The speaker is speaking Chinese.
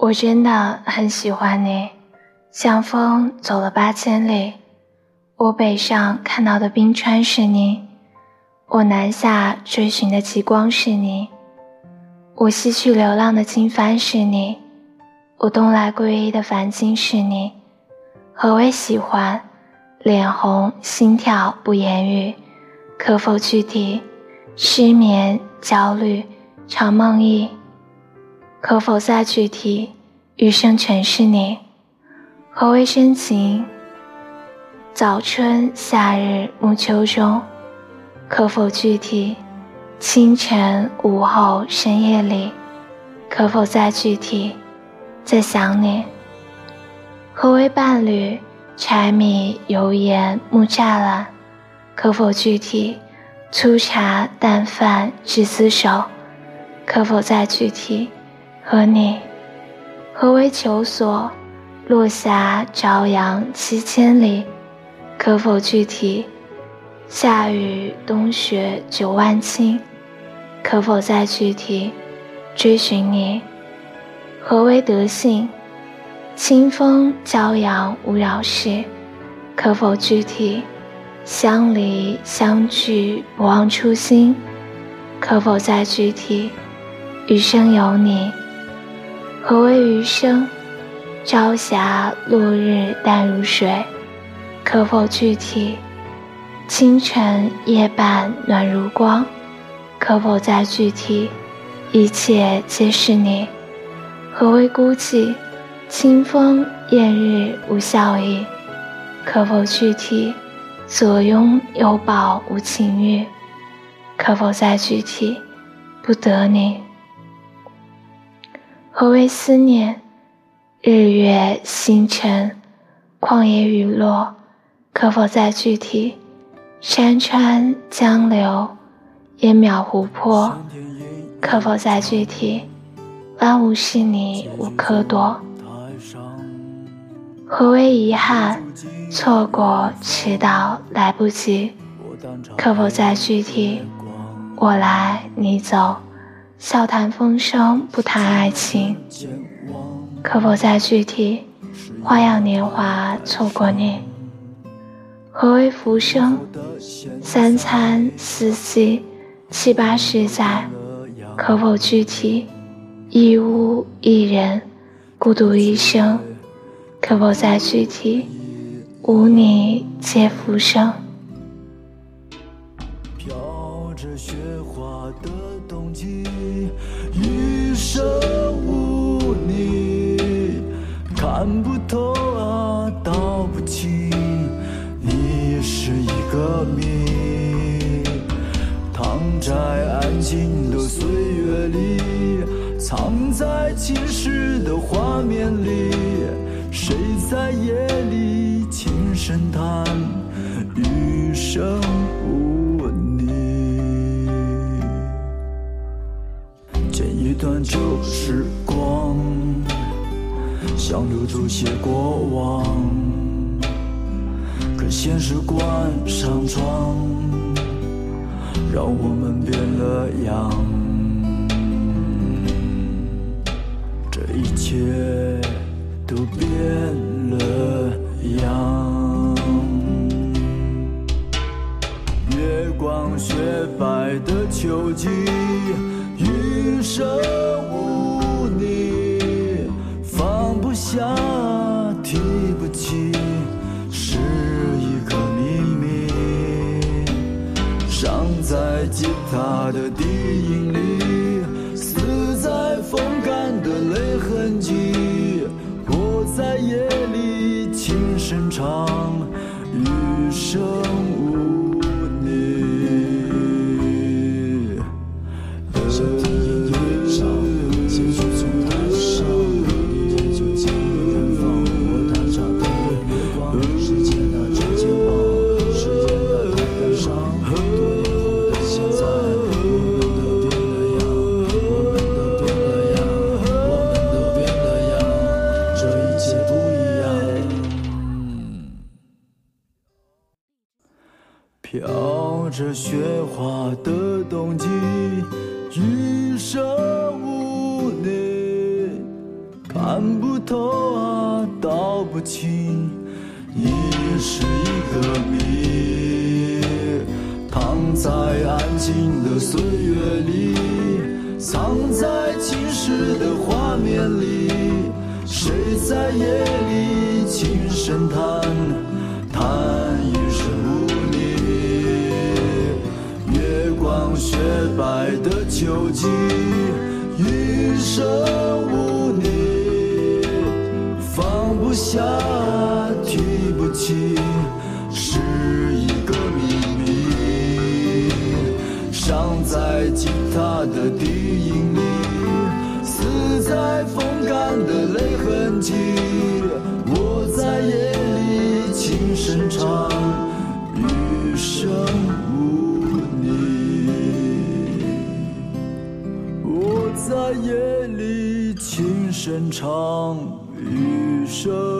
我真的很喜欢你，像风走了八千里。我北上看到的冰川是你，我南下追寻的极光是你，我西去流浪的经幡是你，我东来皈依的梵经是你。何为喜欢？脸红，心跳不言语，可否具体？失眠、焦虑、常梦呓。可否再具体？余生全是你。何为深情？早春、夏日、暮秋中。可否具体？清晨、午后、深夜里。可否再具体？在想你。何为伴侣？柴米油盐木栅栏。可否具体？粗茶淡饭执厮守。可否再具体？和你，何为求索？落霞朝阳七千里，可否具体？夏雨冬雪九万顷，可否再具体？追寻你，何为德性？清风骄阳无扰事，可否具体？相离相聚不忘初心，可否再具体？余生有你。何为余生？朝霞落日淡如水，可否具体？清晨夜半暖如光，可否再具体？一切皆是你。何为孤寂？清风艳日无笑意，可否具体？左拥右抱无情欲，可否再具体？不得你。何为思念？日月星辰，旷野雨落，可否再具体？山川江流，烟渺湖泊，可否再具体？万物是你无可躲。何为遗憾？错过迟到来不及，可否再具体？我来你走。笑谈风声，不谈爱情，可否再具体？花样年华，错过你。何为浮生？三餐四季，七八十载，可否具体？一屋一人，孤独一生，可否再具体？无你皆浮生。飘着雪花的冬季。余生无你，看不透啊，道不清，你是一个谜。躺在安静的岁月里，藏在侵蚀的画面里，谁在夜里轻声叹余生？无旧时光，想留住些过往，可现实关上窗，让我们变了样。这一切都变了样。月光雪白的秋季。余生他的低音里，死在风干的泪痕迹。我在夜里轻声唱，飘着雪花的冬季，余生无你。看。不透啊，道不清，已是一个谜。躺在安静的岁月里，藏在青石的画面里，谁在夜里轻声叹，叹一声无雪白的秋季，余生无你，放不下，提不起，是一个秘密。伤在吉他的低音里，死在风干的泪痕迹。我在夜里轻声唱，夜里轻声唱，余生。